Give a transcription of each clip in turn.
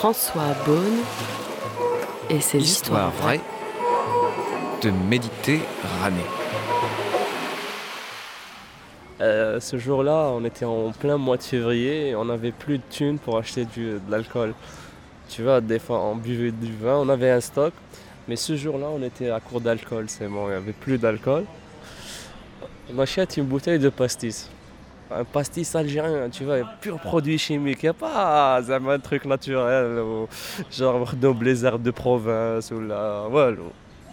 François Beaune et ses histoires vraies de méditer Méditerranée. Euh, ce jour-là, on était en plein mois de février et on n'avait plus de thunes pour acheter du, de l'alcool. Tu vois, des fois on buvait du vin, on avait un stock, mais ce jour-là, on était à court d'alcool, c'est bon, il n'y avait plus d'alcool. On achète une bouteille de pastis un pastis algérien, tu vois, pur produit chimique. Il n'y a pas un truc naturel, genre nos herbes de province ou là. Voilà.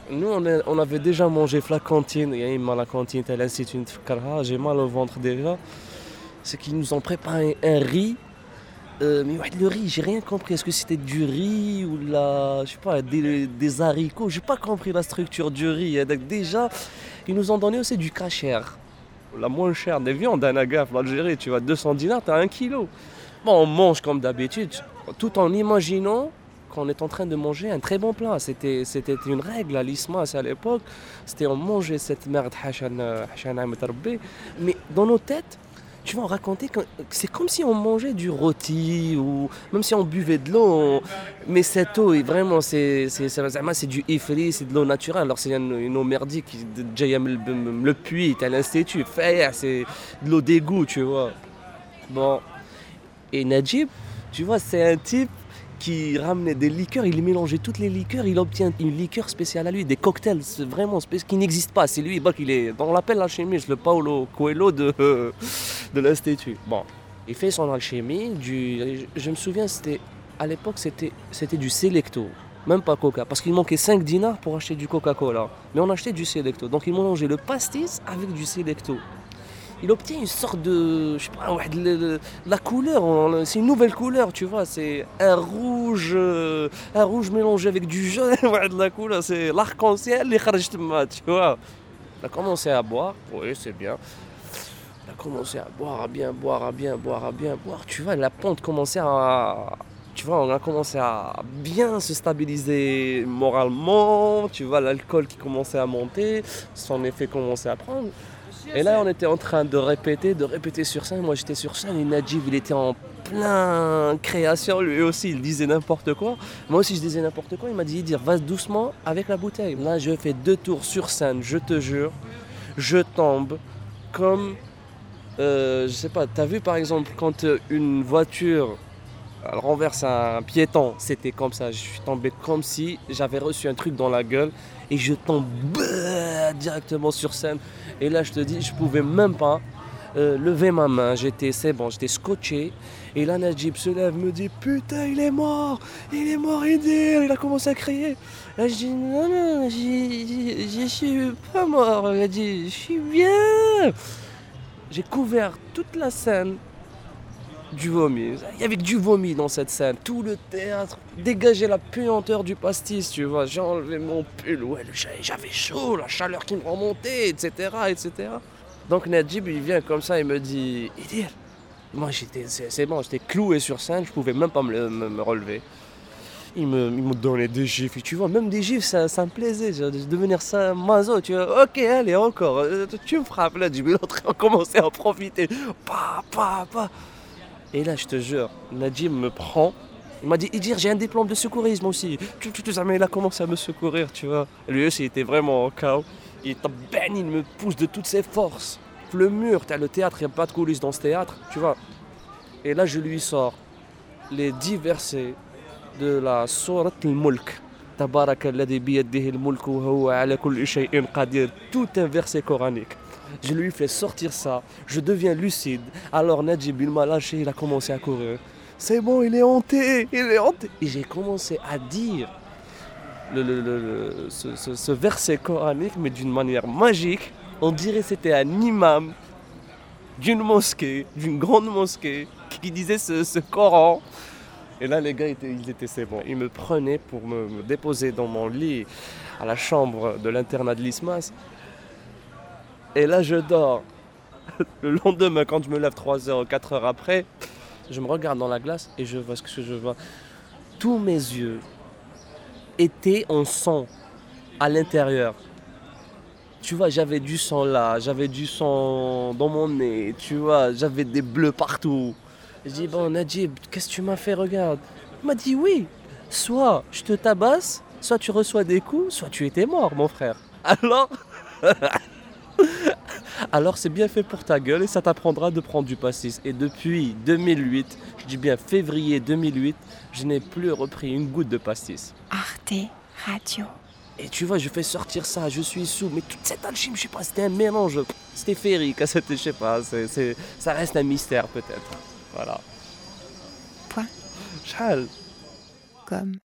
Nous, on, avait déjà mangé la cantine, il y a la cantine, à l'Institut de j'ai mal au ventre déjà. C'est qu'ils nous ont préparé un riz. Euh, mais le riz, j'ai rien compris. Est-ce que c'était du riz ou la, je sais des, haricots? J'ai pas compris la structure du riz. Déjà, ils nous ont donné aussi du cachère la moins chère des viandes d'un agaf, l'Algérie, tu vois, 200 dinars, tu as un kilo. Bon, on mange comme d'habitude, tout en imaginant qu'on est en train de manger un très bon plat. C'était, c'était une règle à l'ismas à l'époque. C'était on mangeait cette merde mais dans nos têtes, tu vas raconter que c'est comme si on mangeait du rôti ou même si on buvait de l'eau. Mais cette eau, vraiment, c'est, du ifri, c'est de l'eau naturelle. Alors c'est une, eau merdique, le, puits, à l'institut, c'est de l'eau d'égout, tu vois. Bon. Et Najib, tu vois, c'est un type qui ramenait des liqueurs, il mélangeait toutes les liqueurs, il obtient une liqueur spéciale à lui, des cocktails vraiment spéciaux qui n'existent pas. C'est lui, bah, il est, on l'appelle l'alchimiste, le Paolo Coelho de, de l'Institut. Bon, il fait son alchimie, du, je me souviens, c'était à l'époque, c'était, c'était du Selecto, même pas Coca, parce qu'il manquait 5 dinars pour acheter du Coca-Cola. Mais on achetait du Selecto, donc il mélangeait le pastis avec du Selecto il obtient une sorte de, je sais pas, la couleur, c'est une nouvelle couleur, tu vois, c'est un rouge, euh, un rouge mélangé avec du jaune, de la couleur, c'est l'arc-en-ciel, les tu vois. Il a commencé à boire, oui, c'est bien. Commencé à boire, à bien boire, à bien boire, à bien boire, tu vois, la pente commençait à, tu vois, on a commencé à bien se stabiliser moralement, tu vois, l'alcool qui commençait à monter, son effet commençait à prendre. Et là, on était en train de répéter, de répéter sur scène. Moi, j'étais sur scène et Najib, il était en plein création. Lui aussi, il disait n'importe quoi. Moi aussi, je disais n'importe quoi. Il m'a dit, dire, va doucement avec la bouteille. Là, je fais deux tours sur scène, je te jure. Je tombe comme, euh, je sais pas, t'as vu par exemple quand une voiture renverse un piéton, c'était comme ça. Je suis tombé comme si j'avais reçu un truc dans la gueule et je tombe directement sur scène. Et là, je te dis, je pouvais même pas euh, lever ma main. J'étais, c'est bon, j'étais scotché. Et là, Najib se lève, me dit Putain, il est mort Il est mort, il Il a commencé à crier. Là, je dis Non, non, je suis pas mort. Il a dit Je suis bien J'ai couvert toute la scène du vomi. Il y avait du vomi dans cette scène. Tout le théâtre dégageait la puanteur du pastis, tu vois. J'ai enlevé mon pull, ouais, j'avais chaud, la chaleur qui me remontait, etc., etc. Donc Najib, il vient comme ça, il me dit, Idir, moi j'étais, c'est bon, j'étais cloué sur scène, je pouvais même pas me, relever. Il me, il me, donnait des gifs, tu vois, même des gifs, ça, ça me plaisait, de devenir ça mazo, tu vois. Ok, allez, encore, euh, tu me frappes, là, Najib, l'autre a commencé à profiter. Pa, pa, pa. Et là, je te jure, Najim me prend. Il m'a dit, Idir, j'ai un diplôme de secourisme aussi. Tu, tu, mais il a commencé à me secourir, tu vois. Lui aussi, il était vraiment au chaos. Il était ben, il me pousse de toutes ses forces. Le mur, as le théâtre, il n'y a pas de coulisses dans ce théâtre, tu vois. Et là, je lui sors les dix versets de la Surat al-Mulk. Tout un verset coranique. Je lui fais sortir ça, je deviens lucide. Alors Najib, il m'a lâché, il a commencé à courir. C'est bon, il est hanté, il est hanté. Et j'ai commencé à dire ce, verset coranique, mais d'une manière magique. On dirait que c'était un imam d'une mosquée, d'une grande mosquée, qui disait ce, Coran. Et là, les gars, ils étaient, c'est bon. Ils me prenaient pour me, déposer dans mon lit à la chambre de l'internat de l'ISMAS. Et là, je dors. Le lendemain, quand je me lève 3 heures ou 4 heures après, je me regarde dans la glace et je vois ce que je vois. Tous mes yeux étaient en sang à l'intérieur. Tu vois, j'avais du sang là, j'avais du sang dans mon nez, tu vois, j'avais des bleus partout. Je dis, bon, Najib, qu'est-ce que tu m'as fait Regarde. Il m'a dit oui. Soit je te tabasse, soit tu reçois des coups, soit tu étais mort, mon frère. Alors. Alors c'est bien fait pour ta gueule et ça t'apprendra de prendre du pastis. Et depuis 2008, je dis bien février 2008, je n'ai plus repris une goutte de pastis. Arte Radio. Et tu vois, je fais sortir ça, je suis sous. Mais toute cette alchimie, je sais pas, c'était un mélange. C'était féerique, c'était, je sais pas, ça reste un mystère peut-être. Voilà. Point. Chal. Comme.